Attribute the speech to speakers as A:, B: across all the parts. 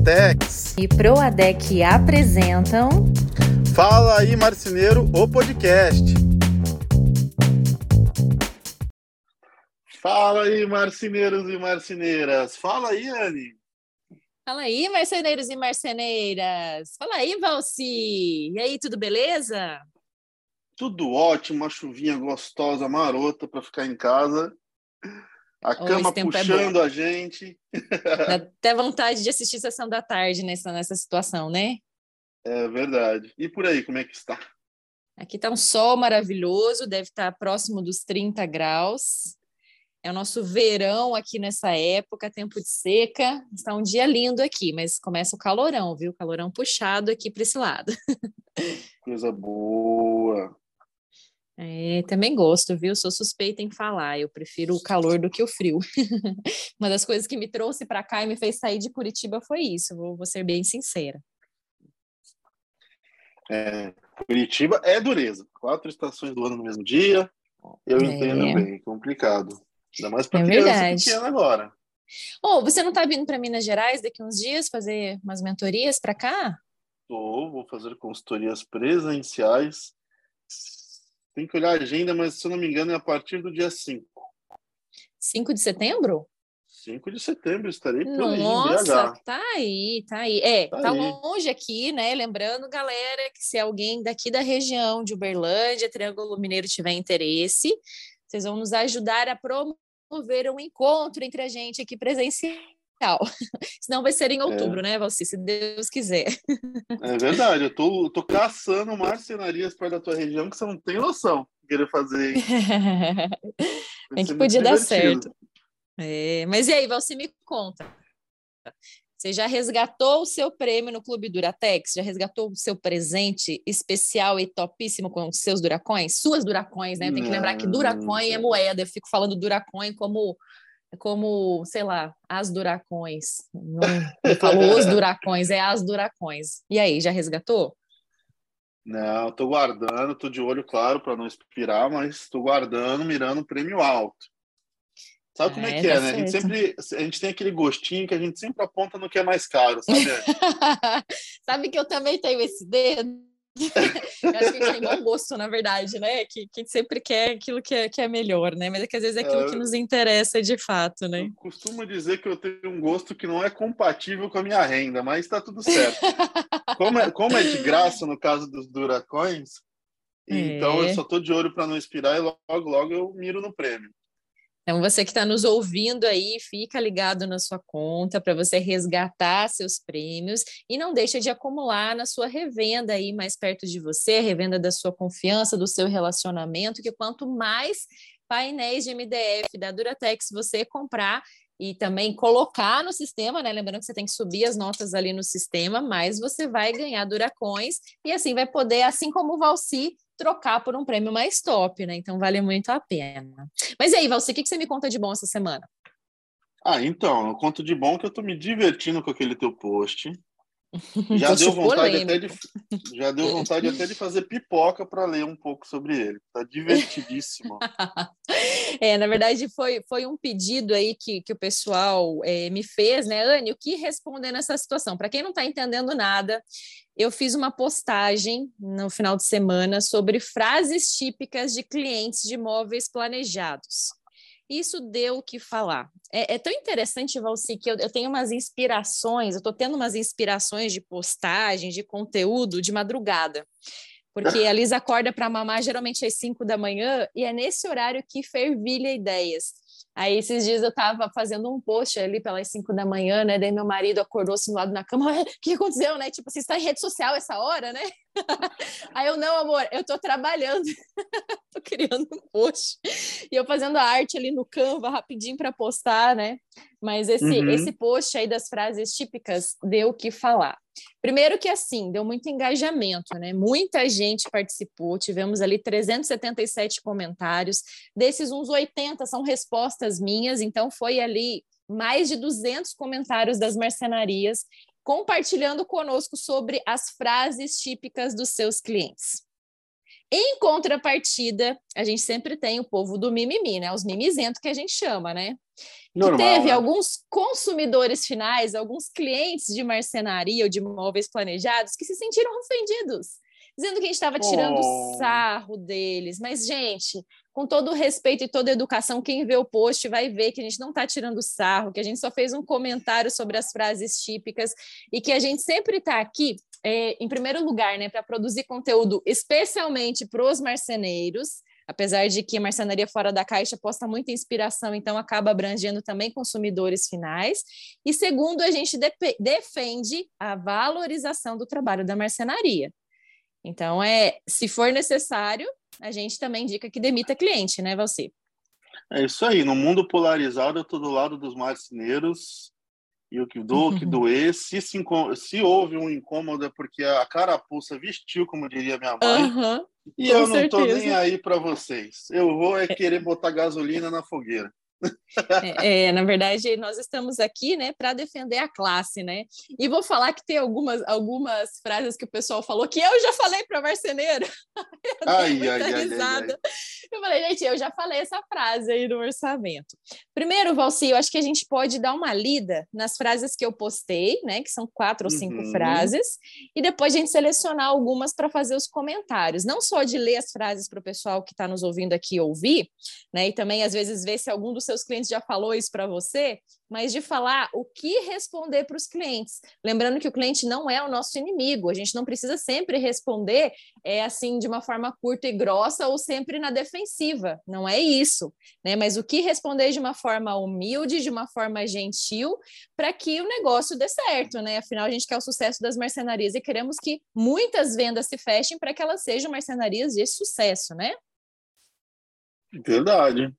A: Duratex
B: e Proadec apresentam
A: Fala aí Marceneiro, o podcast. Fala aí marceneiros e marceneiras. Fala aí, Anne.
B: Fala aí, marceneiros e marceneiras. Fala aí, Valci. E aí, tudo beleza?
A: Tudo ótimo, uma chuvinha gostosa, marota para ficar em casa. A cama é puxando é a gente.
B: Dá até vontade de assistir sessão da tarde nessa, nessa situação, né?
A: É verdade. E por aí, como é que está?
B: Aqui está um sol maravilhoso, deve estar próximo dos 30 graus. É o nosso verão aqui nessa época, tempo de seca. Está um dia lindo aqui, mas começa o calorão, viu? Calorão puxado aqui para esse lado.
A: Coisa boa.
B: É, também gosto, viu? Sou suspeita em falar. Eu prefiro o calor do que o frio. Uma das coisas que me trouxe para cá e me fez sair de Curitiba foi isso. Vou, vou ser bem sincera.
A: É, Curitiba é dureza. Quatro estações do ano no mesmo dia. Eu é. entendo bem, complicado. Ainda mais para é criança pequena agora.
B: Oh, você não está vindo para Minas Gerais daqui uns dias fazer umas mentorias para cá?
A: Tô, vou fazer consultorias presenciais tem que olhar a agenda, mas se eu não me engano é a partir do dia 5.
B: 5 de setembro?
A: 5 de setembro estarei por
B: Nossa, tá aí, tá aí. É, tá, tá longe aqui, né? Lembrando, galera, que se alguém daqui da região de Uberlândia, Triângulo Mineiro tiver interesse, vocês vão nos ajudar a promover um encontro entre a gente aqui presencial. Senão vai ser em outubro, é. né, Valci? Se Deus quiser.
A: É verdade, eu tô, eu tô caçando marcenarias perto da tua região que você não tem noção de querer fazer.
B: Tem que podia dar certo. É, mas e aí, Valci, me conta. Você já resgatou o seu prêmio no Clube Duratex? Já resgatou o seu presente especial e topíssimo com os seus Duracões? Suas Duracões, né? Tem que lembrar que Duracoin é moeda. Eu fico falando Duracoin como é como, sei lá, as duracões. Não, eu falo os duracões, é as duracões. E aí, já resgatou?
A: Não, tô guardando, tô de olho, claro, para não expirar, mas tô guardando, mirando o prêmio alto. Sabe como é, é que é, né? A gente sempre, a gente tem aquele gostinho que a gente sempre aponta no que é mais caro, sabe?
B: sabe que eu também tenho esse dedo? Eu acho que a gente tem bom gosto, na verdade, né? Que, que sempre quer aquilo que é, que é melhor, né? Mas é que às vezes é aquilo é, que nos interessa de fato, né?
A: Eu costumo dizer que eu tenho um gosto que não é compatível com a minha renda, mas está tudo certo. como, é, como é de graça no caso dos Duracões, então é. eu só tô de olho para não expirar e logo, logo eu miro no prêmio.
B: Então, você que está nos ouvindo aí, fica ligado na sua conta para você resgatar seus prêmios e não deixa de acumular na sua revenda aí mais perto de você, revenda da sua confiança, do seu relacionamento, que quanto mais painéis de MDF da Duratex você comprar e também colocar no sistema, né? Lembrando que você tem que subir as notas ali no sistema, mas você vai ganhar Duracões e assim vai poder, assim como o Valci, trocar por um prêmio mais top, né? Então vale muito a pena. Mas e aí, Valci, o que, que você me conta de bom essa semana?
A: Ah, então, eu conto de bom que eu tô me divertindo com aquele teu post. Já deu vontade até de já deu vontade até de fazer pipoca para ler um pouco sobre ele. Tá divertidíssimo.
B: é, na verdade foi, foi um pedido aí que, que o pessoal é, me fez, né, Anne? O que responder nessa situação? Para quem não está entendendo nada, eu fiz uma postagem no final de semana sobre frases típicas de clientes de imóveis planejados. Isso deu o que falar. É, é tão interessante, Valci, que eu, eu tenho umas inspirações, eu estou tendo umas inspirações de postagem, de conteúdo de madrugada. Porque a Lisa acorda para mamar geralmente às 5 da manhã e é nesse horário que fervilha ideias. Aí esses dias eu tava fazendo um post ali pelas 5 da manhã, né? Daí meu marido acordou assim do lado na cama, o que aconteceu, né? Tipo, você está em rede social essa hora, né? Aí eu, não, amor, eu tô trabalhando, tô criando um post. E eu fazendo a arte ali no Canva rapidinho para postar, né? Mas esse, uhum. esse post aí das frases típicas deu o que falar. Primeiro que assim, deu muito engajamento, né? Muita gente participou, tivemos ali 377 comentários, desses uns 80 são respostas minhas, então foi ali mais de 200 comentários das marcenarias compartilhando conosco sobre as frases típicas dos seus clientes. Em contrapartida, a gente sempre tem o povo do mimimi, né? Os mimizentos que a gente chama, né? Normal, que teve né? alguns consumidores finais, alguns clientes de marcenaria ou de móveis planejados que se sentiram ofendidos, dizendo que a gente estava tirando oh. sarro deles. Mas, gente, com todo o respeito e toda a educação, quem vê o post vai ver que a gente não está tirando sarro, que a gente só fez um comentário sobre as frases típicas e que a gente sempre está aqui é, em primeiro lugar, né, para produzir conteúdo especialmente para os marceneiros, apesar de que a marcenaria fora da caixa posta muita inspiração, então acaba abrangendo também consumidores finais. E segundo, a gente defende a valorização do trabalho da marcenaria. Então, é, se for necessário, a gente também indica que demita cliente, né, Valci?
A: É isso aí. No mundo polarizado, eu estou do lado dos marceneiros e o que do, o que doer, se, se, se, houve um incômodo é porque a carapuça vestiu, como diria minha mãe, uhum, e eu não estou nem aí para vocês. Eu vou é querer botar gasolina na fogueira.
B: É, é, na verdade, nós estamos aqui, né, para defender a classe, né? E vou falar que tem algumas, algumas frases que o pessoal falou que eu já falei para marceneiro.
A: ai, ai, ai, ai,
B: Eu falei, gente, eu já falei essa frase aí no orçamento. Primeiro, Valci, eu acho que a gente pode dar uma lida nas frases que eu postei, né, que são quatro ou cinco uhum. frases, e depois a gente selecionar algumas para fazer os comentários. Não só de ler as frases para o pessoal que está nos ouvindo aqui ouvir, né, e também às vezes ver se algum dos seus clientes já falou isso para você, mas de falar o que responder para os clientes. Lembrando que o cliente não é o nosso inimigo, a gente não precisa sempre responder é assim de uma forma curta e grossa ou sempre na defensiva, não é isso, né? Mas o que responder de uma forma humilde, de uma forma gentil, para que o negócio dê certo, né? Afinal, a gente quer o sucesso das marcenarias e queremos que muitas vendas se fechem para que elas sejam marcenarias de sucesso, né?
A: Verdade.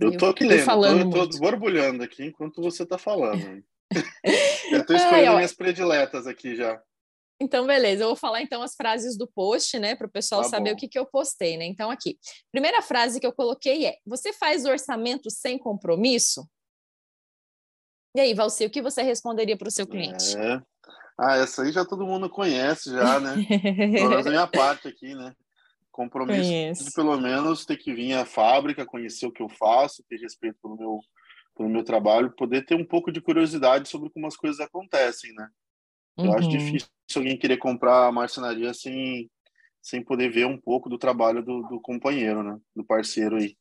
A: Eu tô aqui lendo, falando tô, eu tô borbulhando aqui enquanto você tá falando. eu tô escolhendo Ai, minhas prediletas aqui já.
B: Então, beleza, eu vou falar então as frases do post, né, para o pessoal tá saber bom. o que, que eu postei, né? Então, aqui, primeira frase que eu coloquei é: Você faz orçamento sem compromisso? E aí, Valci, o que você responderia para o seu cliente?
A: É. Ah, essa aí já todo mundo conhece, já, né? Pelo menos a minha parte aqui, né? Compromisso Conheço. de pelo menos ter que vir à fábrica, conhecer o que eu faço, ter respeito pelo meu, pelo meu trabalho, poder ter um pouco de curiosidade sobre como as coisas acontecem, né? Eu uhum. acho difícil alguém querer comprar a marcenaria sem, sem poder ver um pouco do trabalho do, do companheiro, né? Do parceiro aí.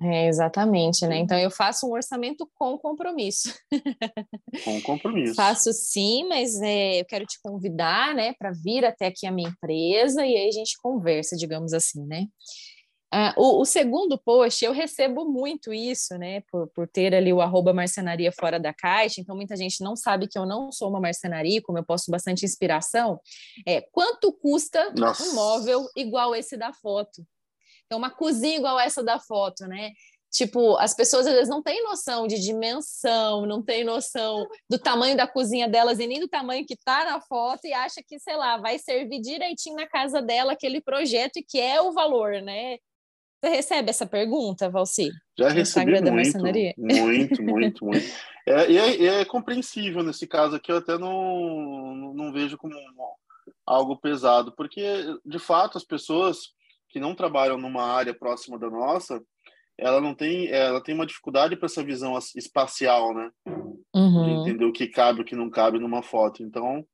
B: É, exatamente, né? Então eu faço um orçamento com compromisso.
A: Com compromisso.
B: faço sim, mas é, eu quero te convidar, né, para vir até aqui a minha empresa e aí a gente conversa, digamos assim, né? Ah, o, o, segundo post, eu recebo muito isso, né, por, por ter ali o arroba marcenaria fora da caixa, então muita gente não sabe que eu não sou uma marcenaria, como eu posto bastante inspiração. É, quanto custa Nossa. um móvel igual esse da foto? Então, uma cozinha igual essa da foto, né? Tipo, as pessoas às vezes não têm noção de dimensão, não têm noção do tamanho da cozinha delas e nem do tamanho que tá na foto e acha que, sei lá, vai servir direitinho na casa dela aquele projeto e que é o valor, né? Você recebe essa pergunta, Valci?
A: Já recebi muito, muito, muito, muito. É, e é, é, compreensível nesse caso aqui, eu até não, não vejo como algo pesado, porque, de fato, as pessoas que não trabalham numa área próxima da nossa, ela não tem, ela tem uma dificuldade para essa visão espacial, né? Uhum. De entender o que cabe, o que não cabe numa foto. Então,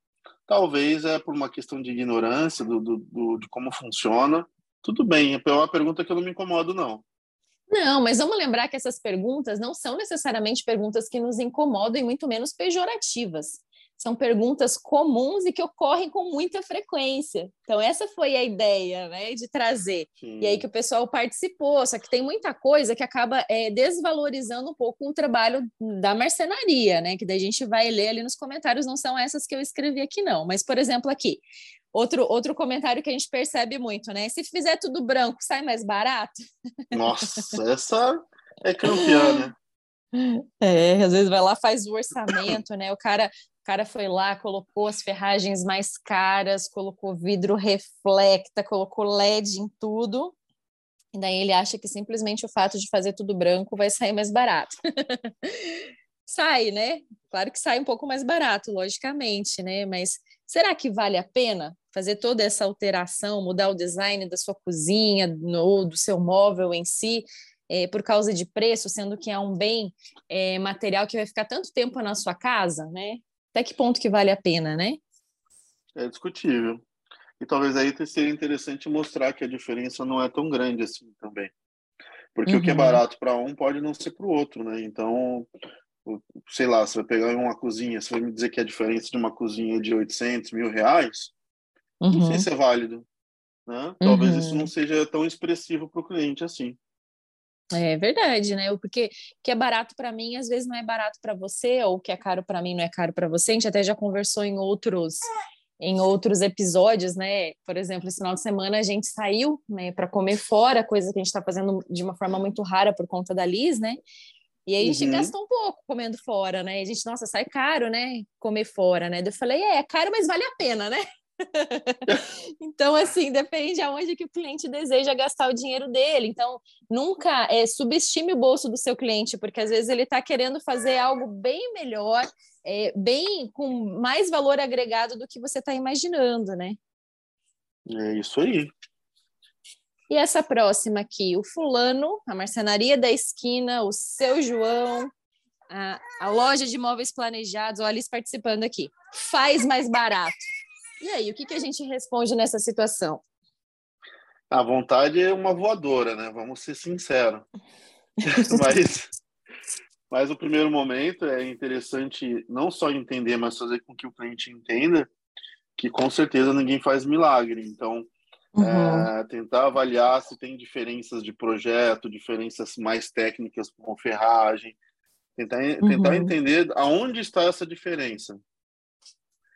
A: talvez é por uma questão de ignorância do, do, do de como funciona. Tudo bem, é uma pergunta que eu não me incomodo, não.
B: Não, mas vamos lembrar que essas perguntas não são necessariamente perguntas que nos incomodam e muito menos pejorativas são perguntas comuns e que ocorrem com muita frequência. Então, essa foi a ideia né, de trazer. Sim. E aí que o pessoal participou, só que tem muita coisa que acaba é, desvalorizando um pouco o trabalho da marcenaria, né? Que daí a gente vai ler ali nos comentários, não são essas que eu escrevi aqui, não. Mas, por exemplo, aqui. Outro, outro comentário que a gente percebe muito, né? Se fizer tudo branco, sai mais barato?
A: Nossa, essa é campeã, né?
B: É, às vezes vai lá, faz o orçamento, né? O cara, cara foi lá, colocou as ferragens mais caras, colocou vidro reflecta, colocou LED em tudo. E daí ele acha que simplesmente o fato de fazer tudo branco vai sair mais barato. sai, né? Claro que sai um pouco mais barato, logicamente, né? Mas será que vale a pena fazer toda essa alteração, mudar o design da sua cozinha ou do seu móvel em si, é, por causa de preço, sendo que é um bem é, material que vai ficar tanto tempo na sua casa, né? Até que ponto que vale a pena, né?
A: É discutível. E talvez aí seria interessante mostrar que a diferença não é tão grande assim também. Porque uhum. o que é uhum. barato para um pode não ser para o outro, né? Então, sei lá, você vai pegar uma cozinha, você vai me dizer que a diferença de uma cozinha de 800 mil reais, uhum. não sei uhum. se é válido. Né? Talvez uhum. isso não seja tão expressivo para o cliente assim.
B: É verdade, né? Porque o que é barato para mim, às vezes não é barato para você, ou o que é caro para mim não é caro para você. A gente até já conversou em outros em outros episódios, né? Por exemplo, esse final de semana a gente saiu, né, para comer fora, coisa que a gente está fazendo de uma forma muito rara por conta da Liz, né? E aí a gente uhum. gastou um pouco comendo fora, né? E a gente, nossa, sai caro, né? Comer fora, né? Eu falei, é, é caro, mas vale a pena, né? então, assim, depende aonde que o cliente deseja gastar o dinheiro dele. Então, nunca é, subestime o bolso do seu cliente, porque às vezes ele está querendo fazer algo bem melhor, é, bem com mais valor agregado do que você está imaginando, né?
A: É isso aí.
B: E essa próxima aqui, o fulano, a marcenaria da esquina, o seu João, a, a loja de móveis planejados, olha eles participando aqui, faz mais barato. E aí, o que, que a gente responde nessa situação?
A: A vontade é uma voadora, né? Vamos ser sinceros. mas, mas o primeiro momento é interessante não só entender, mas fazer com que o cliente entenda que com certeza ninguém faz milagre. Então, uhum. é, tentar avaliar se tem diferenças de projeto, diferenças mais técnicas como ferragem, tentar, uhum. tentar entender aonde está essa diferença.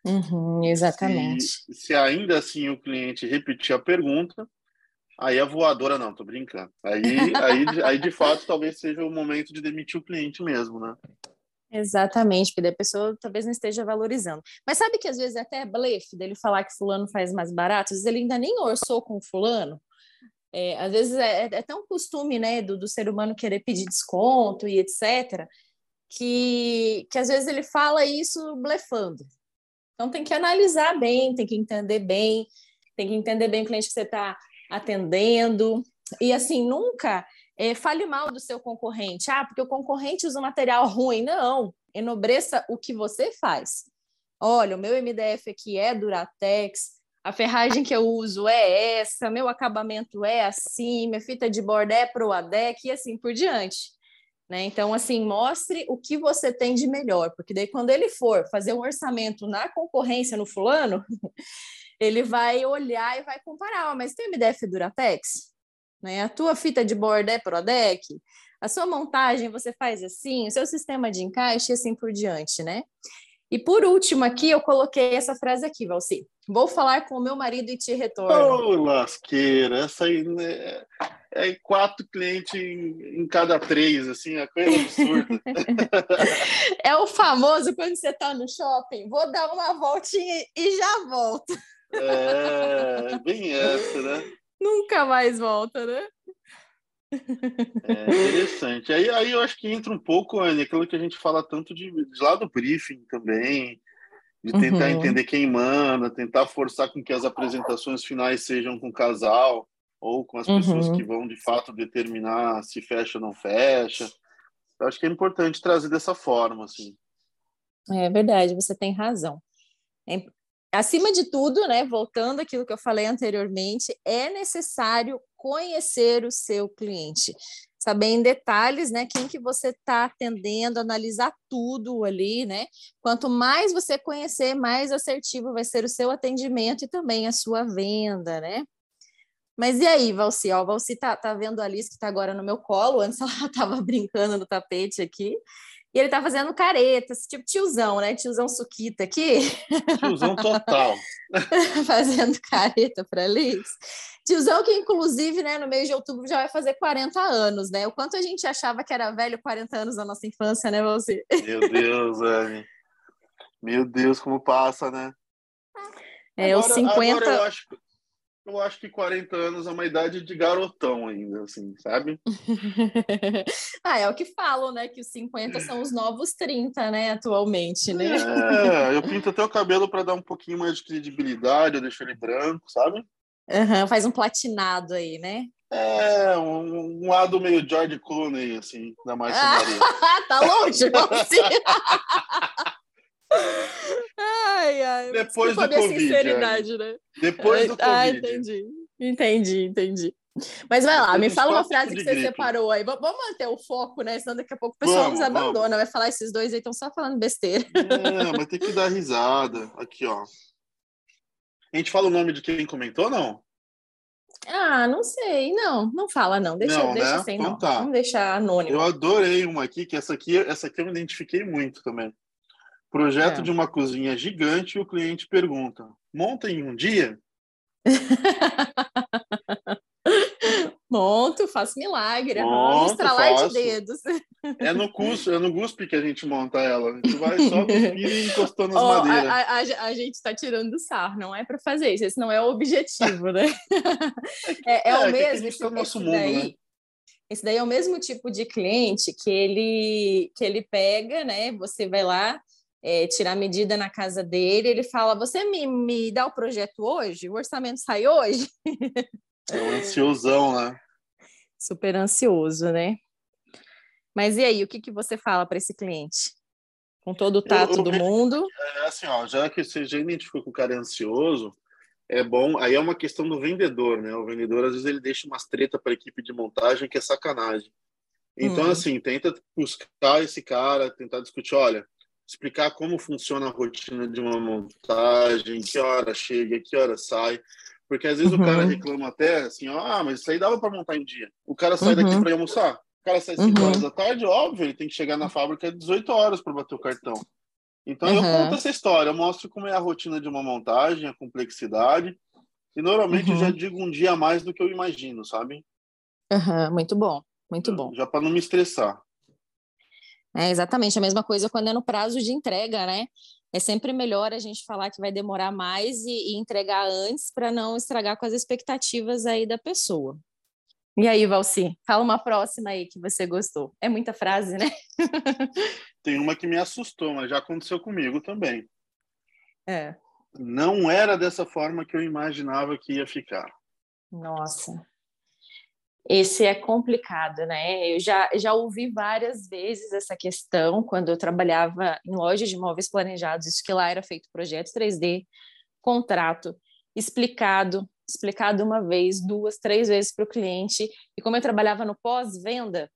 B: Uhum, exatamente.
A: Se, se, ainda assim o cliente repetir a pergunta, aí a voadora não, tô brincando. Aí, aí, aí de fato talvez seja o momento de demitir o cliente mesmo, né?
B: Exatamente, porque a pessoa talvez não esteja valorizando. Mas sabe que às vezes é até blefe dele falar que fulano faz mais barato, às vezes ele ainda nem orçou com fulano. É, às vezes é, é, tão costume né, do, do ser humano querer pedir desconto e etc., que, que às vezes ele fala isso blefando. Então tem que analisar bem, tem que entender bem, tem que entender bem o cliente que você está atendendo. E assim, nunca é, fale mal do seu concorrente. Ah, porque o concorrente usa um material ruim. Não, enobreça o que você faz. Olha, o meu MDF aqui é Duratex, a ferragem que eu uso é essa, meu acabamento é assim, minha fita de borda é Proadec e assim por diante. Né? Então, assim, mostre o que você tem de melhor, porque daí quando ele for fazer um orçamento na concorrência no fulano, ele vai olhar e vai comparar, oh, mas tem MDF Duratex? Né? A tua fita de borda é Prodec? A sua montagem você faz assim? O seu sistema de encaixe e assim por diante, né? E por último aqui, eu coloquei essa frase aqui, Valci. Vou falar com o meu marido e te retorno.
A: Ô, oh, lasqueira, essa aí né? É quatro clientes em, em, cada três, assim, a coisa absurda.
B: é o famoso quando você está no shopping, vou dar uma voltinha e já volto.
A: É, bem essa, né?
B: Nunca mais volta, né?
A: É interessante. Aí, aí eu acho que entra um pouco Anny, aquilo que a gente fala tanto de, de lá do briefing também, de tentar uhum. entender quem manda, tentar forçar com que as apresentações finais sejam com o casal ou com as pessoas uhum. que vão de fato determinar se fecha ou não fecha. Eu acho que é importante trazer dessa forma, assim.
B: É verdade, você tem razão. É, acima de tudo, né, voltando àquilo que eu falei anteriormente, é necessário conhecer o seu cliente, saber em detalhes, né, quem que você está atendendo, analisar tudo ali, né? Quanto mais você conhecer, mais assertivo vai ser o seu atendimento e também a sua venda, né? Mas e aí, Valci? Ó, Valci tá, tá vendo a Alice que está agora no meu colo, antes ela estava brincando no tapete aqui. E ele tá fazendo caretas, tipo tiozão, né? Tiozão suquita aqui.
A: Tiozão total.
B: fazendo careta para Liz. Tiozão que, inclusive, né, no mês de outubro já vai fazer 40 anos, né? O quanto a gente achava que era velho 40 anos na nossa infância, né, você?
A: Meu Deus, Anne. Meu Deus, como passa, né?
B: É, agora, os 50...
A: Agora eu acho, eu acho que 40 anos é uma idade de garotão ainda, assim, sabe?
B: ah, é o que falam, né? Que os 50 são os novos 30, né? Atualmente, né?
A: É, eu pinto até o cabelo para dar um pouquinho mais de credibilidade, eu deixo ele branco, sabe?
B: Uhum, faz um platinado aí, né?
A: É, um, um lado meio George Clooney, assim, da marcenaria.
B: tá longe, assim. ai, ai.
A: Depois do Covid.
B: sinceridade,
A: né? Depois do Covid.
B: Ah, entendi. Entendi, entendi. Mas vai lá, me fala uma frase que você gripe. separou aí. Vamos manter o foco, né? Senão daqui a pouco o pessoal vamos, nos abandona. Vamos. Vai falar esses dois aí estão só falando besteira.
A: É, mas tem que dar risada. Aqui, ó. A gente fala o nome de quem comentou, não?
B: Ah, não sei. Não, não fala, não. Deixa, não, deixa né? assim, então, não. Tá. Vamos deixar anônimo.
A: Eu adorei uma aqui, que essa aqui, essa aqui eu me identifiquei muito também. Projeto é. de uma cozinha gigante e o cliente pergunta: monta em um dia?
B: Monto, faço milagre, Monto, estralar faço. de dedos.
A: É no curso, é no GUSP que a gente monta ela. A gente vai só cuspir e encostando nas oh, madeiras.
B: A, a, a, gente está tirando do sarro, não é para fazer isso, esse não é o objetivo, né? É, é, é, é o mesmo.
A: Esse, é nosso mundo, daí, né?
B: esse daí é o mesmo tipo de cliente que ele, que ele pega, né? Você vai lá, é, tirar medida na casa dele, ele fala: Você me, me dá o projeto hoje? O orçamento sai hoje?
A: É um ansiosão, né?
B: Super ansioso, né? Mas e aí, o que, que você fala para esse cliente? Com todo o tato eu, eu, do mundo?
A: É assim, ó, já que você já identificou que o cara é ansioso, é bom. Aí é uma questão do vendedor, né? O vendedor, às vezes, ele deixa umas treta para a equipe de montagem que é sacanagem. Então, hum. assim, tenta buscar esse cara, tentar discutir, olha, explicar como funciona a rotina de uma montagem, que hora chega, que hora sai. Porque às vezes uhum. o cara uhum. reclama até assim, ah, mas isso aí dava para montar em dia. O cara sai uhum. daqui para almoçar. O cara sai 5 uhum. horas da tarde, óbvio, ele tem que chegar na fábrica às 18 horas para bater o cartão. Então eu conto essa história, eu mostro como é a rotina de uma montagem, a complexidade. E normalmente eu já digo um dia a mais do que eu imagino, sabe?
B: muito bom, muito bom.
A: Já para não me estressar.
B: É exatamente a mesma coisa quando é no prazo de entrega, né? é sempre melhor a gente falar que vai demorar mais e, e entregar antes para não estragar com as expectativas aí da pessoa. E aí, Valci, fala uma próxima aí que você gostou. É muita frase, né?
A: Tem uma que me assustou, mas já aconteceu comigo também.
B: É.
A: Não era dessa forma que eu imaginava que ia ficar.
B: Nossa esse é complicado, né? Eu já, já ouvi várias vezes essa questão quando eu trabalhava em lojas de imóveis planejados, isso que lá era feito projeto 3D, contrato, explicado, explicado uma vez, duas, três vezes para o cliente. E como eu trabalhava no pós-venda,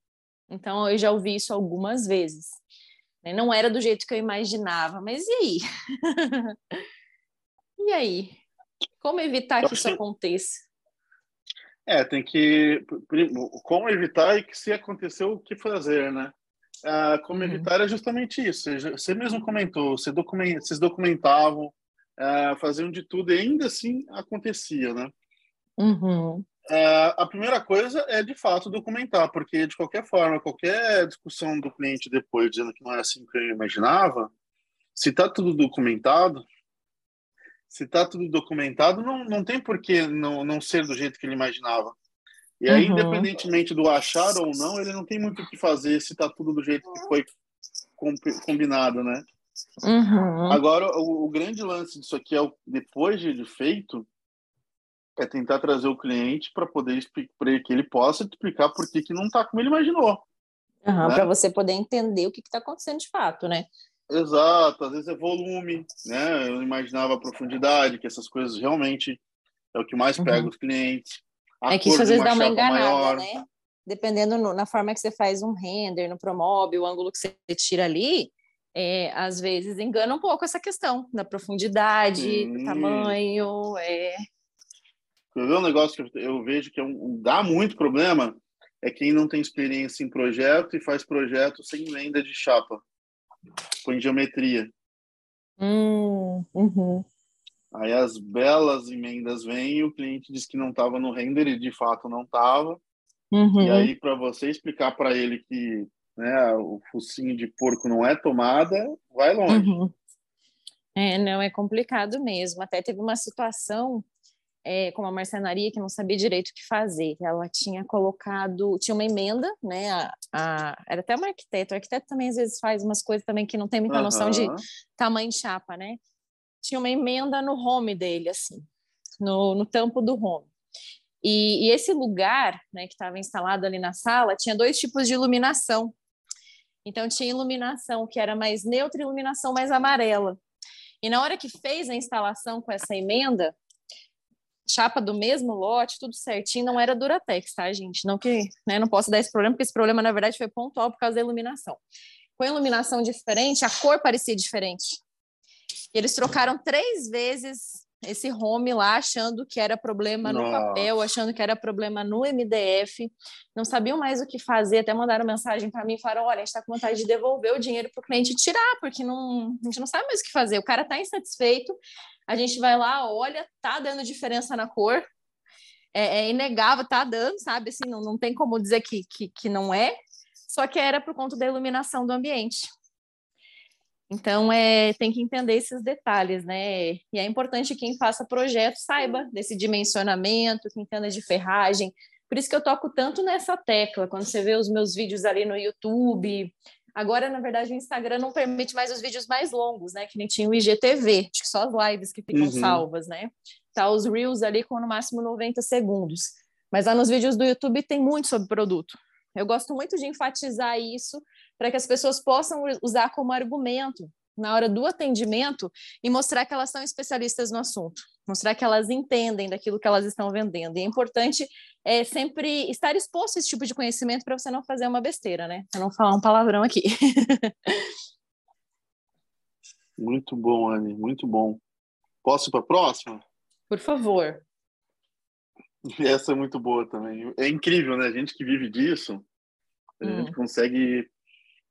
B: então eu já ouvi isso algumas vezes. Né? Não era do jeito que eu imaginava, mas e aí? e aí? Como evitar que isso aconteça?
A: É, tem que. Como evitar e que se aconteceu, o que fazer, né? Ah, como uhum. evitar é justamente isso. Você mesmo comentou, você document, vocês documentavam, ah, faziam de tudo e ainda assim acontecia, né?
B: Uhum.
A: Ah, a primeira coisa é de fato documentar, porque de qualquer forma, qualquer discussão do cliente depois dizendo que não é assim que eu imaginava, se está tudo documentado, se está tudo documentado, não, não tem por que não, não ser do jeito que ele imaginava. E aí, uhum. independentemente do achar ou não, ele não tem muito o que fazer se está tudo do jeito que foi combinado, né?
B: Uhum.
A: Agora, o, o, grande lance disso aqui é, o, depois de feito, é tentar trazer o cliente para poder para que ele possa explicar por que, que não está como ele imaginou.
B: Uhum, né? Para você poder entender o que está acontecendo de fato, né?
A: Exato, às vezes é volume, né? Eu imaginava a profundidade, que essas coisas realmente é o que mais pega uhum. os clientes.
B: A é que isso às vezes dá uma enganada, maior. né? Dependendo no, na forma que você faz um render, no Promob, o ângulo que você tira ali, é, às vezes engana um pouco essa questão da profundidade, Sim. do tamanho. É...
A: Ver um negócio que eu vejo que é um, dá muito problema? É quem não tem experiência em projeto e faz projeto sem lenda de chapa com geometria.
B: Hum, uhum.
A: Aí as belas emendas vêm e o cliente diz que não estava no render e de fato não estava.
B: Uhum.
A: E aí para você explicar para ele que né, o focinho de porco não é tomada, vai longe.
B: Uhum. É, não, é complicado mesmo. Até teve uma situação é, com uma marcenaria que não sabia direito o que fazer. Ela tinha colocado, tinha uma emenda, né? A, a, era até uma arquiteto. O arquiteto também às vezes faz umas coisas também que não tem muita uhum. noção de tamanho de chapa, né? Tinha uma emenda no home dele, assim, no, no tampo do home. E, e esse lugar, né, que estava instalado ali na sala, tinha dois tipos de iluminação. Então tinha iluminação que era mais neutra e iluminação mais amarela. E na hora que fez a instalação com essa emenda, chapa do mesmo lote, tudo certinho, não era Duratex, tá, gente? Não que, né, não posso dar esse problema, porque esse problema, na verdade, foi pontual por causa da iluminação. Com a iluminação diferente, a cor parecia diferente. E eles trocaram três vezes esse home lá, achando que era problema Nossa. no papel, achando que era problema no MDF, não sabiam mais o que fazer, até mandaram mensagem para mim e falaram: olha, a gente está com vontade de devolver o dinheiro para o cliente tirar, porque não, a gente não sabe mais o que fazer. O cara está insatisfeito, a gente vai lá, olha, tá dando diferença na cor, é, é inegável, tá dando, sabe? Assim, não, não tem como dizer que, que, que não é, só que era por conta da iluminação do ambiente. Então, é, tem que entender esses detalhes, né? E é importante que quem faça projeto saiba desse dimensionamento, que entenda de ferragem. Por isso que eu toco tanto nessa tecla, quando você vê os meus vídeos ali no YouTube. Agora, na verdade, o Instagram não permite mais os vídeos mais longos, né? Que nem tinha o IGTV, acho que só as lives que ficam uhum. salvas, né? Tá os Reels ali com no máximo 90 segundos. Mas lá nos vídeos do YouTube tem muito sobre produto. Eu gosto muito de enfatizar isso para que as pessoas possam usar como argumento na hora do atendimento e mostrar que elas são especialistas no assunto, mostrar que elas entendem daquilo que elas estão vendendo. E é importante é, sempre estar exposto a esse tipo de conhecimento para você não fazer uma besteira, né? Para não falar um palavrão aqui.
A: muito bom, Anne, muito bom. Posso ir para a próxima?
B: Por favor.
A: Essa é muito boa também. É incrível, né? A gente que vive disso, a hum. gente consegue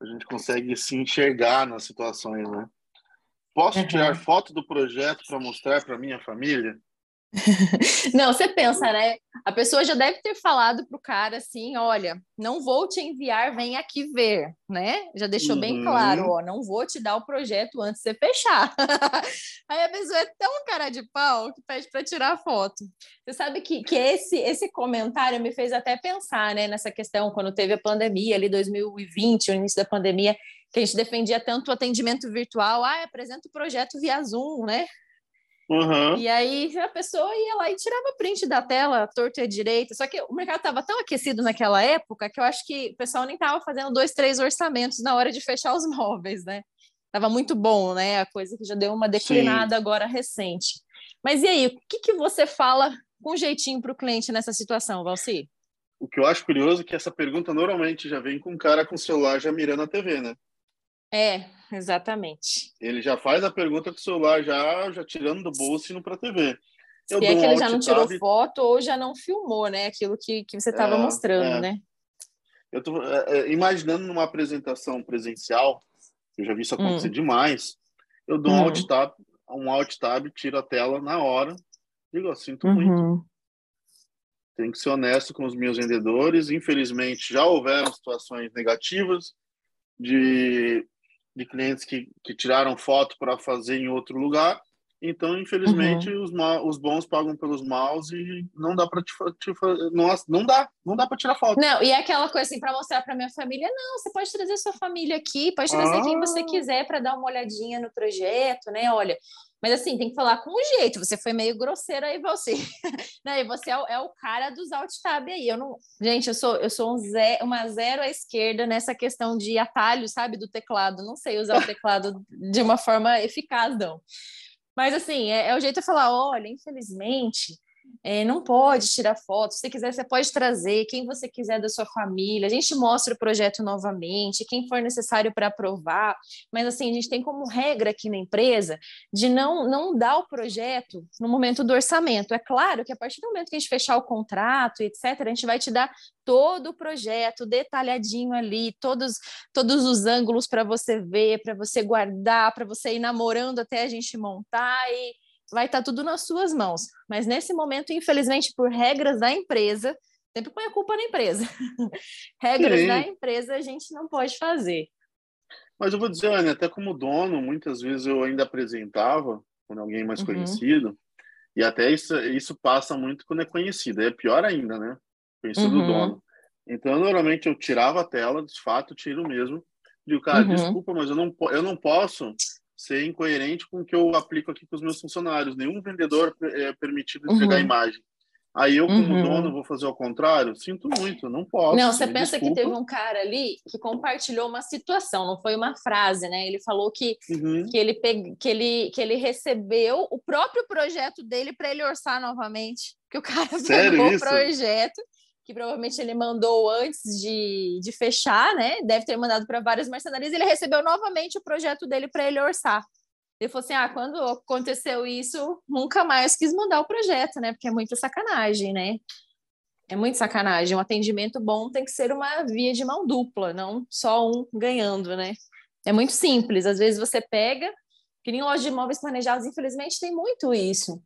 A: a gente consegue se enxergar nas situações, né? Posso uhum. tirar foto do projeto para mostrar para minha família?
B: Não, você pensa, né? A pessoa já deve ter falado pro cara assim: olha, não vou te enviar, vem aqui ver, né? Já deixou uhum. bem claro, ó, não vou te dar o projeto antes de você fechar. Aí a pessoa é tão cara de pau que pede para tirar foto. Você sabe que, que esse, esse comentário me fez até pensar, né, nessa questão, quando teve a pandemia ali, 2020, o início da pandemia, que a gente defendia tanto o atendimento virtual, ah, apresenta o projeto via Zoom, né? Uhum. E aí a pessoa ia lá e tirava print da tela, torto e direita. Só que o mercado estava tão aquecido naquela época que eu acho que o pessoal nem estava fazendo dois, três orçamentos na hora de fechar os móveis, né? Tava muito bom, né? A coisa que já deu uma declinada Sim. agora recente. Mas e aí, o que, que você fala com jeitinho para o cliente nessa situação, Valci?
A: O que eu acho curioso é que essa pergunta normalmente já vem com um cara com o celular já mirando a TV, né?
B: É, exatamente.
A: Ele já faz a pergunta com o celular já, já tirando do bolso e indo para a TV.
B: Eu Se é que ele já não tirou tab... foto ou já não filmou, né? Aquilo que, que você estava é, mostrando, é. né?
A: Eu estou é, é, imaginando numa apresentação presencial, eu já vi isso acontecer hum. demais. Eu dou hum. um alt tab, um alt tab, tiro a tela na hora, digo, eu sinto uhum. muito. Tenho que ser honesto com os meus vendedores. Infelizmente, já houveram situações negativas de de clientes que, que tiraram foto para fazer em outro lugar. Então, infelizmente, uhum. os, mal, os bons pagam pelos maus e não dá para te, te não, não dá, não dá para tirar foto.
B: Não, e é aquela coisa assim para mostrar para minha família, não, você pode trazer sua família aqui, pode trazer ah. quem você ah. quiser para dar uma olhadinha no projeto, né? Olha, mas assim, tem que falar com um jeito. Você foi meio grosseira aí, você. né? E você é o, é o, cara dos alt tab aí. Eu não, gente, eu sou eu sou um zero, uma zero à esquerda nessa questão de atalho, sabe, do teclado. Não sei usar o teclado de uma forma eficaz, não. Mas assim, é, é o jeito de falar, olha, infelizmente, é, não pode tirar foto. Se quiser, você pode trazer quem você quiser da sua família. A gente mostra o projeto novamente, quem for necessário para aprovar. Mas assim, a gente tem como regra aqui na empresa de não, não dar o projeto no momento do orçamento. É claro que a partir do momento que a gente fechar o contrato, etc., a gente vai te dar todo o projeto detalhadinho ali, todos, todos os ângulos para você ver, para você guardar, para você ir namorando até a gente montar e vai estar tá tudo nas suas mãos. Mas nesse momento, infelizmente, por regras da empresa, sempre põe a culpa na empresa. regras Sim. da empresa a gente não pode fazer.
A: Mas eu vou dizer, Ana, até como dono, muitas vezes eu ainda apresentava, quando alguém mais uhum. conhecido, E até isso, isso passa muito quando é conhecido. É pior ainda, né? Conhecido uhum. do dono. Então, normalmente eu tirava a tela, de fato, tiro mesmo. Digo, cara, uhum. desculpa, mas eu não, eu não posso ser incoerente com o que eu aplico aqui com os meus funcionários. Nenhum vendedor é permitido entregar uhum. imagem. Aí eu, como uhum. dono, vou fazer o contrário? Sinto muito, não posso.
B: Não, você pensa desculpa. que teve um cara ali que compartilhou uma situação, não foi uma frase, né? Ele falou que, uhum. que, ele, que, ele, que ele recebeu o próprio projeto dele para ele orçar novamente. Que o cara Sério pegou isso? o projeto, que provavelmente ele mandou antes de, de fechar, né? Deve ter mandado para várias mercenarias, ele recebeu novamente o projeto dele para ele orçar. Ele falou assim: ah, quando aconteceu isso, nunca mais quis mudar o projeto, né? Porque é muita sacanagem, né? É muito sacanagem. Um atendimento bom tem que ser uma via de mão dupla, não só um ganhando, né? É muito simples. Às vezes você pega, que nem loja de imóveis planejados, infelizmente, tem muito isso.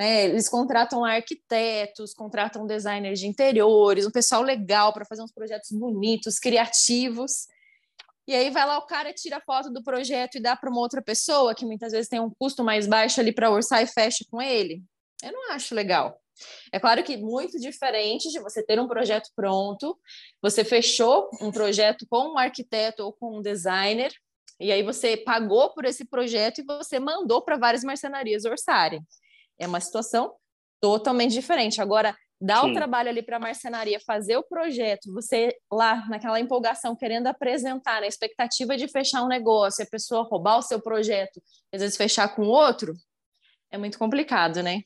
B: Né? Eles contratam arquitetos, contratam designers de interiores, um pessoal legal para fazer uns projetos bonitos, criativos. E aí vai lá o cara tira foto do projeto e dá para uma outra pessoa que muitas vezes tem um custo mais baixo ali para orçar e fecha com ele. Eu não acho legal. É claro que muito diferente de você ter um projeto pronto, você fechou um projeto com um arquiteto ou com um designer, e aí você pagou por esse projeto e você mandou para várias marcenarias orçarem. É uma situação totalmente diferente. Agora, Dá Sim. o trabalho ali para a marcenaria fazer o projeto, você lá naquela empolgação querendo apresentar, na expectativa de fechar um negócio, a pessoa roubar o seu projeto, às vezes fechar com outro, é muito complicado, né?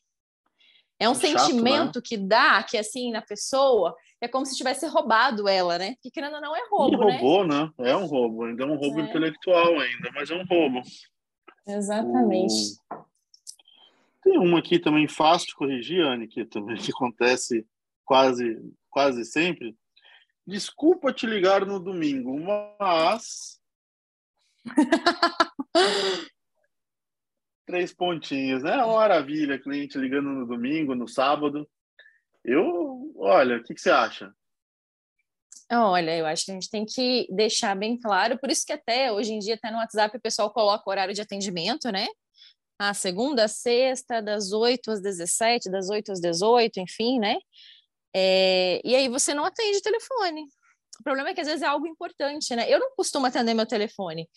B: É um Chato, sentimento né? que dá, que assim, na pessoa, é como se tivesse roubado ela, né? Que querendo ou não é roubo,
A: e roubou, né? né? É um roubo, ainda é um roubo é. intelectual ainda, mas é um roubo.
B: Exatamente.
A: O... Tem uma aqui também fácil de corrigir, Anne, que também acontece quase, quase sempre. Desculpa te ligar no domingo, mas. Três pontinhos, né? Uma maravilha, cliente ligando no domingo, no sábado. Eu, olha, o que, que você acha?
B: Olha, eu acho que a gente tem que deixar bem claro, por isso que até hoje em dia, até no WhatsApp, o pessoal coloca o horário de atendimento, né? A segunda a sexta, das 8 às 17, das 8 às 18, enfim, né? É, e aí você não atende telefone. O problema é que às vezes é algo importante, né? Eu não costumo atender meu telefone.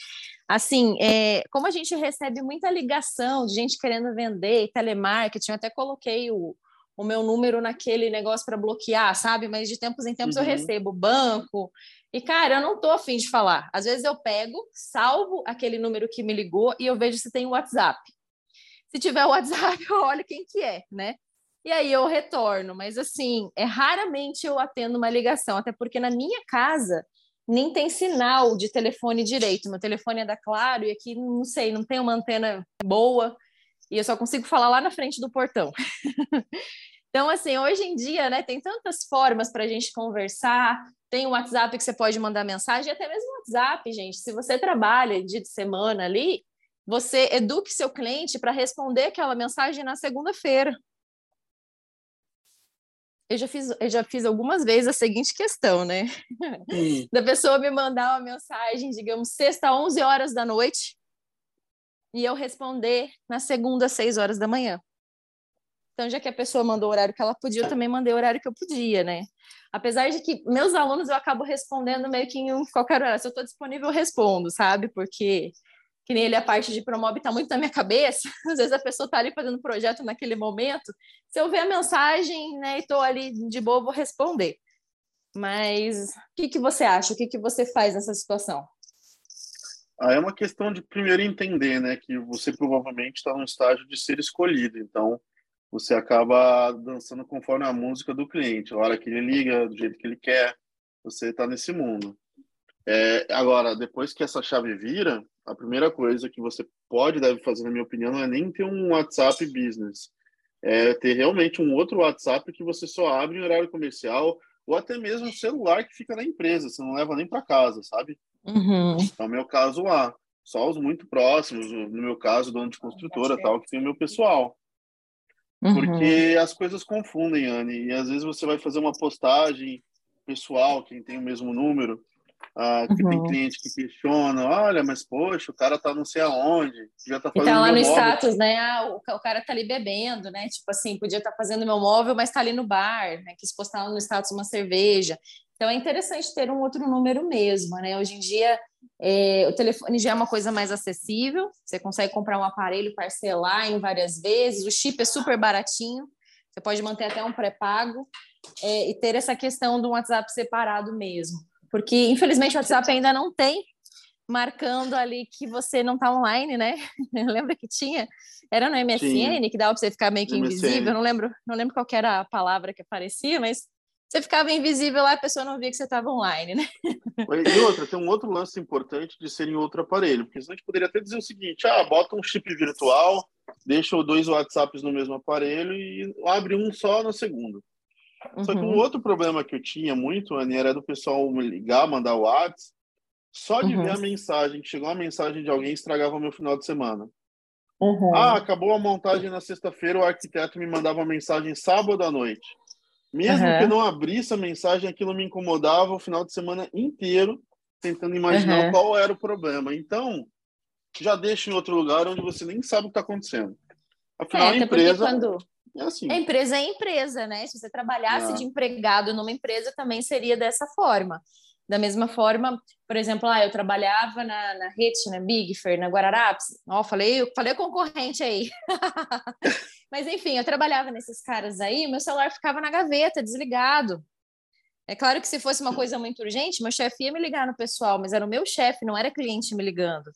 B: Assim, é, como a gente recebe muita ligação de gente querendo vender, telemarketing, eu até coloquei o, o meu número naquele negócio para bloquear, sabe? Mas de tempos em tempos uhum. eu recebo banco. E, cara, eu não tô afim de falar. Às vezes eu pego, salvo aquele número que me ligou e eu vejo se tem o WhatsApp. Se tiver o WhatsApp, eu olho quem que é, né? E aí eu retorno, mas assim, é raramente eu atendo uma ligação, até porque na minha casa nem tem sinal de telefone direito. Meu telefone é da Claro e aqui não sei, não tem uma antena boa e eu só consigo falar lá na frente do portão. então, assim, hoje em dia, né, tem tantas formas para a gente conversar. Tem o WhatsApp que você pode mandar mensagem, até mesmo o WhatsApp, gente. Se você trabalha dia de semana ali, você eduque seu cliente para responder aquela mensagem na segunda-feira. Eu já, fiz, eu já fiz algumas vezes a seguinte questão, né? Hum. Da pessoa me mandar uma mensagem, digamos, sexta, 11 horas da noite, e eu responder na segunda, 6 horas da manhã. Então, já que a pessoa mandou o horário que ela podia, eu também mandei o horário que eu podia, né? Apesar de que meus alunos eu acabo respondendo meio que em qualquer horário. Se eu estou disponível, eu respondo, sabe? Porque que nem ele, a parte de Promob está muito na minha cabeça. Às vezes a pessoa está ali fazendo projeto naquele momento. Se eu ver a mensagem né, e estou ali de boa, vou responder. Mas o que, que você acha? O que, que você faz nessa situação?
A: Ah, é uma questão de primeiro entender, né, que você provavelmente está no estágio de ser escolhido. Então, você acaba dançando conforme a música do cliente. A hora que ele liga, do jeito que ele quer, você está nesse mundo. É, agora, depois que essa chave vira, a primeira coisa que você pode deve fazer, na minha opinião, não é nem ter um WhatsApp business. É ter realmente um outro WhatsApp que você só abre em horário comercial ou até mesmo um celular que fica na empresa, você não leva nem para casa, sabe?
B: Uhum.
A: É o meu caso lá. Só os muito próximos, no meu caso, dono de construtora, tal, que tem o meu pessoal. Uhum. Porque as coisas confundem, Anne. E às vezes você vai fazer uma postagem pessoal, quem tem o mesmo número, Uh, que uhum. tem cliente que questiona, olha, mas poxa, o cara tá não sei aonde, já tá fazendo.
B: E tá lá no
A: móvel.
B: status, né? Ah, o, o, cara tá ali bebendo, né? Tipo assim, podia estar tá fazendo meu móvel, mas tá ali no bar, né? Quis postar no status uma cerveja. Então é interessante ter um outro número mesmo, né? Hoje em dia é, o telefone já é uma coisa mais acessível, você consegue comprar um aparelho, parcelar em várias vezes, o chip é super baratinho, você pode manter até um pré-pago é, e ter essa questão do WhatsApp separado mesmo porque infelizmente o WhatsApp ainda não tem marcando ali que você não está online, né? Lembra que tinha? Era no MSN Sim. que dava para você ficar meio que MSN. invisível. Não lembro, não lembro qual era a palavra que aparecia, mas você ficava invisível lá, a pessoa não via que você estava online, né?
A: E outra, tem um outro lance importante de ser em outro aparelho, porque senão a gente poderia até dizer o seguinte: ah, bota um chip virtual, deixa dois WhatsApps no mesmo aparelho e abre um só no segundo. Uhum. Só que um uhum. outro problema que eu tinha muito, Anny, era do pessoal me ligar, mandar o WhatsApp, só de uhum. ver a mensagem, que chegou uma mensagem de alguém, estragava o meu final de semana. Uhum. Ah, acabou a montagem na sexta-feira, o arquiteto me mandava uma mensagem sábado à noite. Mesmo que eu não abrisse a mensagem, aquilo me incomodava o final de semana inteiro, tentando imaginar qual era o problema. Então, já deixa em outro lugar onde você nem sabe o que está acontecendo. Afinal, é, a empresa.
B: Quando é assim. A empresa é empresa, né? Se você trabalhasse de empregado numa empresa, também seria dessa forma. Da mesma forma, por exemplo, ah, eu trabalhava na, na RET, na Big Fair, na Guararapes. Ó, oh, falei, falei concorrente aí. Mas enfim, eu trabalhava nesses caras aí, meu celular ficava na gaveta, desligado. É claro que se fosse uma coisa muito urgente, meu chefe ia me ligar no pessoal, mas era o meu chefe, não era cliente me ligando.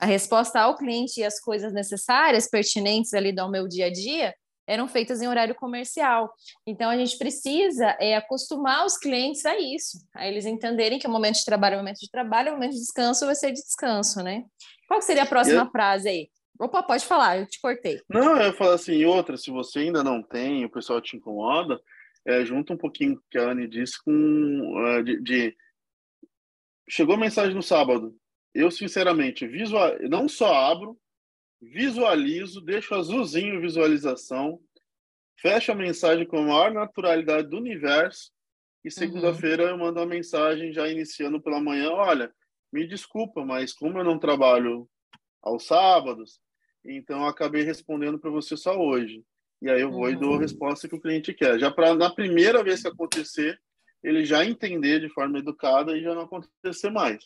B: A resposta ao cliente e as coisas necessárias, pertinentes ali ao meu dia a dia, eram feitas em horário comercial. Então a gente precisa é, acostumar os clientes a isso, a eles entenderem que o momento de trabalho é o momento de trabalho, o momento de descanso vai ser de descanso, né? Qual seria a próxima eu... frase aí? Opa, pode falar, eu te cortei.
A: Não, eu falar assim, outra, se você ainda não tem, o pessoal te incomoda, é, junta um pouquinho que a Anne disse com uh, de, de, chegou mensagem no sábado. Eu sinceramente visual, não só abro, visualizo, deixo azulzinho visualização, fecho a mensagem com a maior naturalidade do universo e segunda-feira uhum. eu mando uma mensagem já iniciando pela manhã, olha, me desculpa, mas como eu não trabalho aos sábados, então eu acabei respondendo para você só hoje. E aí eu vou uhum. e dou a uhum. resposta que o cliente quer. Já para na primeira vez que acontecer, ele já entender de forma educada e já não acontecer mais.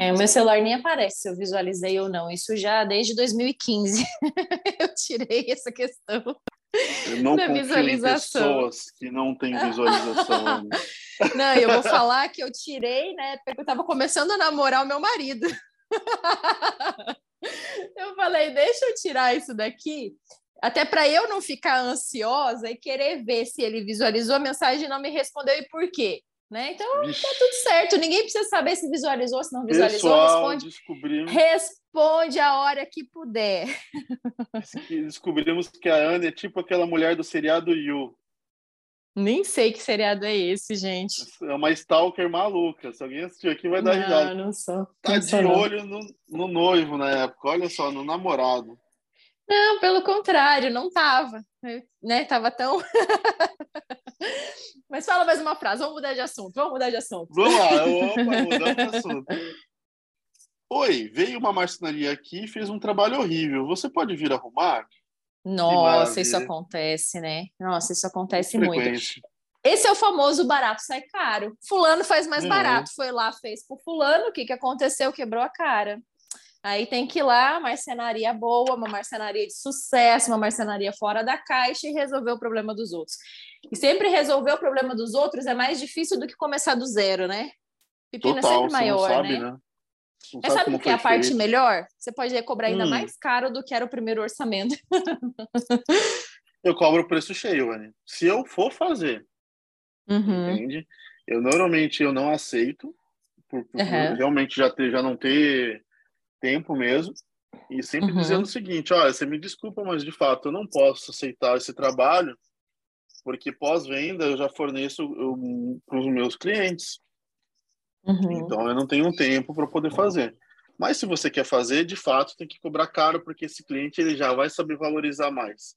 B: É, o meu celular nem aparece se eu visualizei ou não. Isso já desde 2015 eu tirei essa questão.
A: Eu não da visualização. pessoas que não têm visualização.
B: não, eu vou falar que eu tirei, né? Porque eu estava começando a namorar o meu marido. eu falei, deixa eu tirar isso daqui, até para eu não ficar ansiosa e querer ver se ele visualizou a mensagem e não me respondeu e por quê. Né? Então Vixe. tá tudo certo. Ninguém precisa saber se visualizou, se não visualizou.
A: Pessoal,
B: responde,
A: descobrimos...
B: responde a hora que puder.
A: Descobrimos que a Ana é tipo aquela mulher do seriado You.
B: Nem sei que seriado é esse, gente.
A: É uma stalker maluca. Se alguém assistiu aqui, vai dar
B: não,
A: risada.
B: Não, sou.
A: Tá
B: não
A: de olho no, no noivo na época. Olha só, no namorado.
B: Não, pelo contrário, não tava. Né? Tava tão. Mas fala mais uma frase, vamos mudar de assunto, vamos mudar de assunto.
A: Vamos lá, opa, de assunto. Oi, veio uma marcenaria aqui e fez um trabalho horrível. Você pode vir arrumar?
B: Nossa, isso acontece, né? Nossa, isso acontece muito. Esse é o famoso barato sai caro. Fulano faz mais uhum. barato. Foi lá, fez pro fulano, o que, que aconteceu? Quebrou a cara. Aí tem que ir lá, marcenaria boa, uma marcenaria de sucesso, uma marcenaria fora da caixa e resolver o problema dos outros. E sempre resolver o problema dos outros é mais difícil do que começar do zero, né?
A: Pepino é sempre maior, sabe, né? né?
B: Mas sabe o que é a parte feito. melhor? Você pode cobrar ainda hum. mais caro do que era o primeiro orçamento.
A: eu cobro o preço cheio, Vani. Se eu for fazer, uhum. entende? Eu normalmente eu não aceito, por, por uhum. realmente já ter, já não ter tempo mesmo. E sempre uhum. dizendo o seguinte: olha, você me desculpa, mas de fato eu não posso aceitar esse trabalho, porque pós-venda eu já forneço para os meus clientes. Uhum. Então eu não tenho tempo para poder fazer. Mas se você quer fazer, de fato tem que cobrar caro, porque esse cliente ele já vai saber valorizar mais.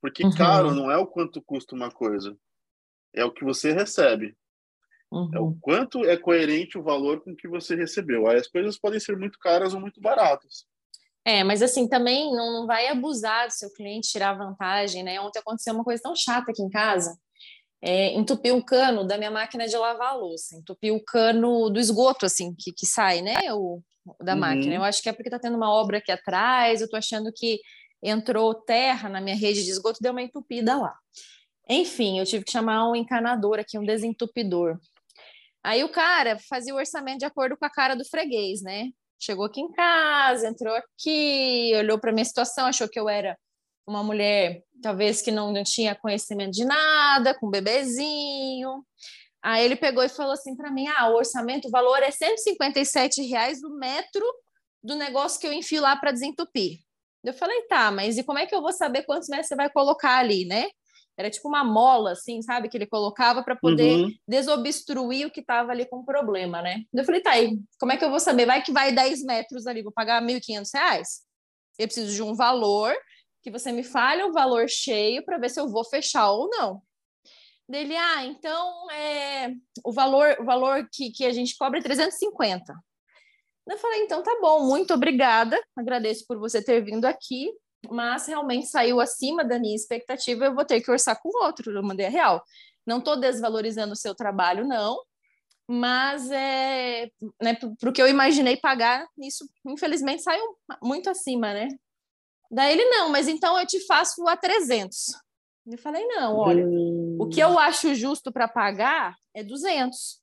A: Porque uhum. caro não é o quanto custa uma coisa, é o que você recebe. Uhum. É o quanto é coerente o valor com que você recebeu. Aí as coisas podem ser muito caras ou muito baratas.
B: É, mas assim, também não, não vai abusar do seu cliente, tirar vantagem, né? Ontem aconteceu uma coisa tão chata aqui em casa. É, entupiu o cano da minha máquina de lavar a louça, entupiu o cano do esgoto, assim, que, que sai, né? O, da uhum. máquina. Eu acho que é porque tá tendo uma obra aqui atrás, eu tô achando que entrou terra na minha rede de esgoto, deu uma entupida lá. Enfim, eu tive que chamar um encanador aqui, um desentupidor. Aí o cara fazia o orçamento de acordo com a cara do freguês, né? Chegou aqui em casa, entrou aqui, olhou para minha situação, achou que eu era uma mulher, talvez que não, não tinha conhecimento de nada, com um bebezinho. Aí ele pegou e falou assim para mim: ah, o orçamento, o valor é 157 reais o metro do negócio que eu enfio lá para desentupir. Eu falei, tá, mas e como é que eu vou saber quantos metros você vai colocar ali, né? Era tipo uma mola, assim, sabe? Que ele colocava para poder uhum. desobstruir o que estava ali com problema, né? Eu falei, tá, aí, como é que eu vou saber? Vai que vai 10 metros ali, vou pagar 1.500 reais? Eu preciso de um valor que você me fale o valor cheio para ver se eu vou fechar ou não. Dele, ah, então é, o valor, o valor que, que a gente cobra é 350. Eu falei, então tá bom, muito obrigada, agradeço por você ter vindo aqui, mas realmente saiu acima da minha expectativa, eu vou ter que orçar com outro, eu mandei a real. Não estou desvalorizando o seu trabalho, não, mas é, né, para o que eu imaginei pagar, isso infelizmente saiu muito acima, né? Daí ele, não, mas então eu te faço a 300. Eu falei, não, olha, hum. o que eu acho justo para pagar é 200.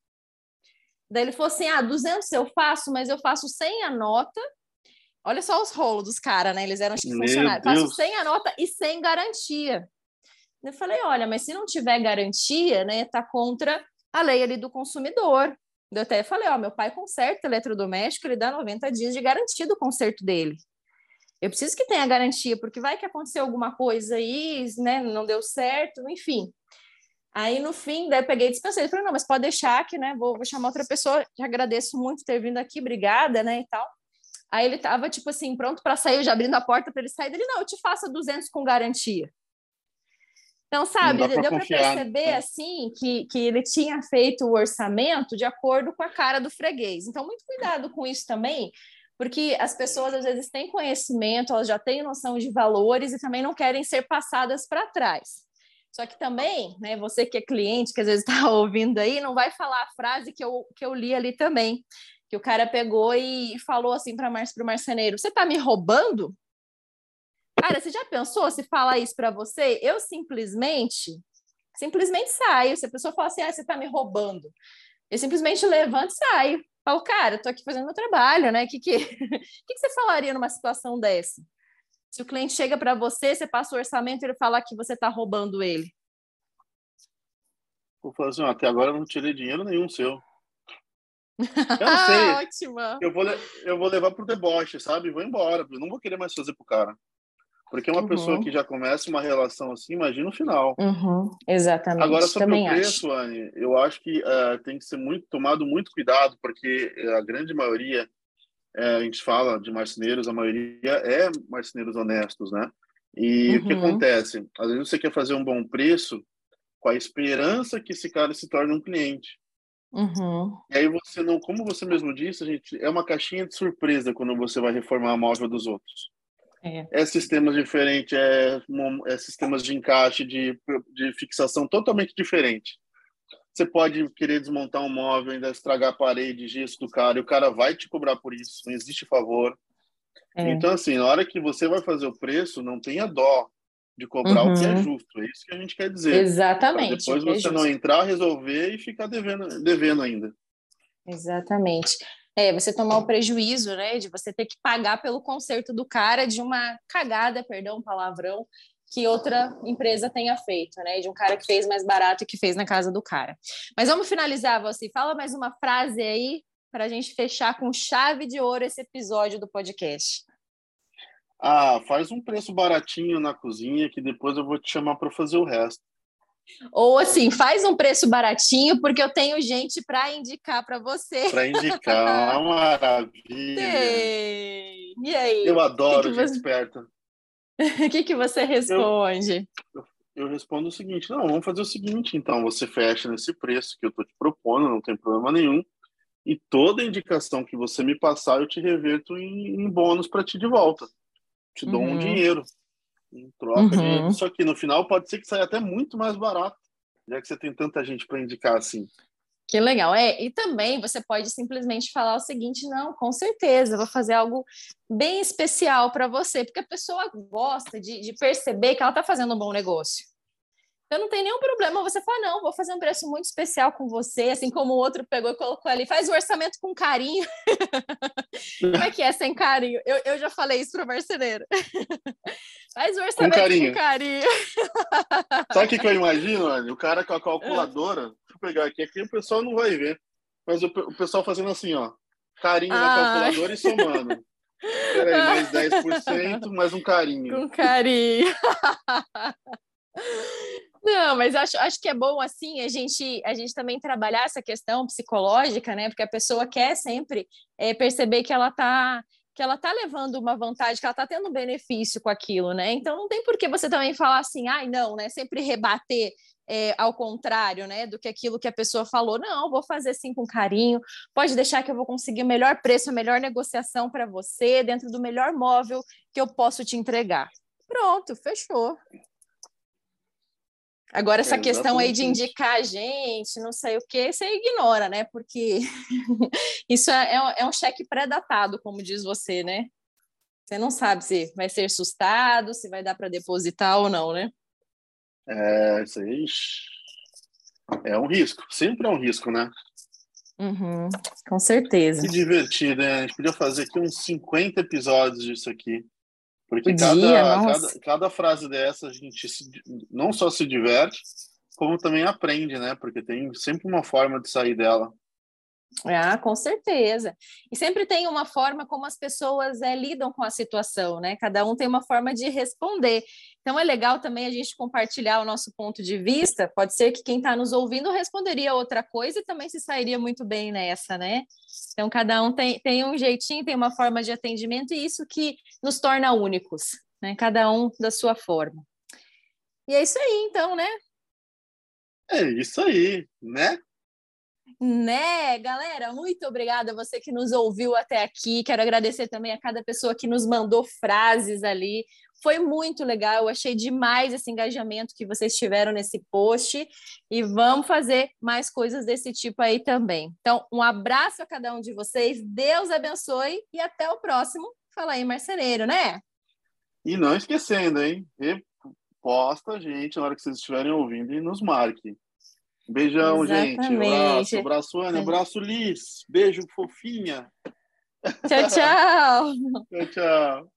B: Daí ele falou assim, ah, 200 eu faço, mas eu faço sem a nota Olha só os rolos dos caras, né? Eles eram tipo, funcionários. Faço sem a nota e sem garantia. Eu falei, olha, mas se não tiver garantia, né, tá contra a lei ali do consumidor. Eu até falei, ó, meu pai conserta eletrodoméstico, ele dá 90 dias de garantia do conserto dele. Eu preciso que tenha garantia, porque vai que aconteceu alguma coisa aí, né, não deu certo, enfim. Aí, no fim, daí eu peguei e dispensei. Ele falou, não, mas pode deixar que, né, vou, vou chamar outra pessoa, te agradeço muito ter vindo aqui, obrigada, né, e tal. Aí ele tava, tipo assim, pronto para sair, eu já abrindo a porta para ele sair. Ele, não, eu te faço 200 com garantia. Então, sabe, deu para perceber, né? assim, que, que ele tinha feito o orçamento de acordo com a cara do freguês. Então, muito cuidado com isso também, porque as pessoas, às vezes, têm conhecimento, elas já têm noção de valores e também não querem ser passadas para trás. Só que também, né, você que é cliente, que às vezes está ouvindo aí, não vai falar a frase que eu, que eu li ali também, que o cara pegou e falou assim para Mar o marceneiro: Você tá me roubando? Cara, você já pensou se falar isso para você? Eu simplesmente, simplesmente saio. Se a pessoa fala assim, ah, você tá me roubando, eu simplesmente levanto e saio. Falo, cara, eu tô aqui fazendo meu trabalho, né? O que, que, que, que você falaria numa situação dessa? Se o cliente chega para você, você passa o orçamento e ele fala que você tá roubando ele.
A: Vou falar assim, até agora eu não tirei dinheiro nenhum seu. Eu sei.
B: Ótima.
A: Eu vou, eu vou levar pro deboche, sabe? Vou embora. Eu não vou querer mais fazer pro cara. Porque uma uhum. pessoa que já começa uma relação assim, imagina o final.
B: Uhum. Exatamente.
A: Agora, sobre Também o preço, acho. Anne, eu acho que uh, tem que ser muito tomado muito cuidado, porque a grande maioria, uh, a gente fala de marceneiros, a maioria é marceneiros honestos, né? E uhum. o que uhum. acontece? Às vezes você quer fazer um bom preço com a esperança que esse cara se torne um cliente.
B: Uhum.
A: E aí você não, como você mesmo disse, gente, é uma caixinha de surpresa quando você vai reformar a móvel dos outros.
B: É,
A: é sistemas diferentes, é, é sistemas de encaixe, de, de fixação totalmente diferente. Você pode querer desmontar um móvel, ainda estragar a parede, gesso do cara, e o cara vai te cobrar por isso, não existe favor. É. Então, assim, na hora que você vai fazer o preço, não tenha dó de cobrar uhum. o que é uhum. justo. É isso que a gente quer dizer.
B: Exatamente.
A: Pra depois é você não entrar, resolver e ficar devendo, devendo ainda.
B: Exatamente. É, você tomar o prejuízo, né, de você ter que pagar pelo conserto do cara de uma cagada, perdão, palavrão, que outra empresa tenha feito, né, de um cara que fez mais barato e que fez na casa do cara. Mas vamos finalizar, você fala mais uma frase aí para a gente fechar com chave de ouro esse episódio do podcast.
A: Ah, faz um preço baratinho na cozinha que depois eu vou te chamar para fazer o resto.
B: Ou assim, faz um preço baratinho porque eu tenho gente para indicar para você.
A: Para indicar, maravilha.
B: Tem. E aí?
A: Eu adoro que que gente você... esperta.
B: O que, que você responde?
A: Eu, eu respondo o seguinte: não, vamos fazer o seguinte, então, você fecha nesse preço que eu estou te propondo, não tem problema nenhum, e toda indicação que você me passar, eu te reverto em, em bônus para ti de volta. Te dou uhum. um dinheiro em troca uhum. disso aqui. No final, pode ser que saia até muito mais barato, já que você tem tanta gente para indicar assim.
B: Que legal. É, e também você pode simplesmente falar o seguinte: não, com certeza, vou fazer algo bem especial para você, porque a pessoa gosta de, de perceber que ela está fazendo um bom negócio. Então não tem nenhum problema você falar, não, vou fazer um preço muito especial com você, assim como o outro pegou e colocou ali, faz o orçamento com carinho. como é que é sem carinho? Eu, eu já falei isso para o marceneiro. faz o orçamento com carinho. Com carinho.
A: Sabe o que, que eu imagino, Anny? O cara com a calculadora, deixa eu pegar aqui, aqui o pessoal não vai ver, mas o, o pessoal fazendo assim, ó, carinho ah. na calculadora e somando. Peraí, mais 10%, mais um carinho.
B: Com carinho. Não, mas acho, acho que é bom assim a gente a gente também trabalhar essa questão psicológica, né? Porque a pessoa quer sempre é, perceber que ela está que ela tá levando uma vantagem, que ela está tendo um benefício com aquilo, né? Então não tem por que você também falar assim, ai, não, né? Sempre rebater é, ao contrário, né? Do que aquilo que a pessoa falou. Não, vou fazer sim com carinho. Pode deixar que eu vou conseguir o melhor preço, a melhor negociação para você, dentro do melhor móvel que eu posso te entregar. Pronto, fechou. Agora, essa questão aí de indicar a gente, não sei o que, você ignora, né? Porque isso é, é, é um cheque pré-datado, como diz você, né? Você não sabe se vai ser sustado, se vai dar para depositar ou não, né?
A: É, isso aí é um risco, sempre é um risco, né?
B: Uhum, com certeza.
A: Que divertido, né? A gente podia fazer aqui uns 50 episódios disso aqui. Porque cada, cada, cada, frase dessa a gente se, não só se diverte, como também aprende, né? Porque tem sempre uma forma de sair dela.
B: Ah, com certeza. E sempre tem uma forma como as pessoas é, lidam com a situação, né? Cada um tem uma forma de responder. Então é legal também a gente compartilhar o nosso ponto de vista. Pode ser que quem está nos ouvindo responderia outra coisa e também se sairia muito bem nessa, né? Então cada um tem, tem um jeitinho, tem uma forma de atendimento e isso que nos torna únicos, né? Cada um da sua forma. E é isso aí, então, né?
A: É isso aí, né?
B: Né, galera, muito obrigada a você que nos ouviu até aqui. Quero agradecer também a cada pessoa que nos mandou frases ali. Foi muito legal, eu achei demais esse engajamento que vocês tiveram nesse post e vamos fazer mais coisas desse tipo aí também. Então, um abraço a cada um de vocês, Deus abençoe e até o próximo. Fala aí, marceneiro, né?
A: E não esquecendo, hein? Reposta a gente na hora que vocês estiverem ouvindo e nos marque. Beijão, Exatamente. gente. Abraço, abraço, Ana, abraço, Liz. Beijo, fofinha.
B: Tchau, tchau.
A: tchau, tchau.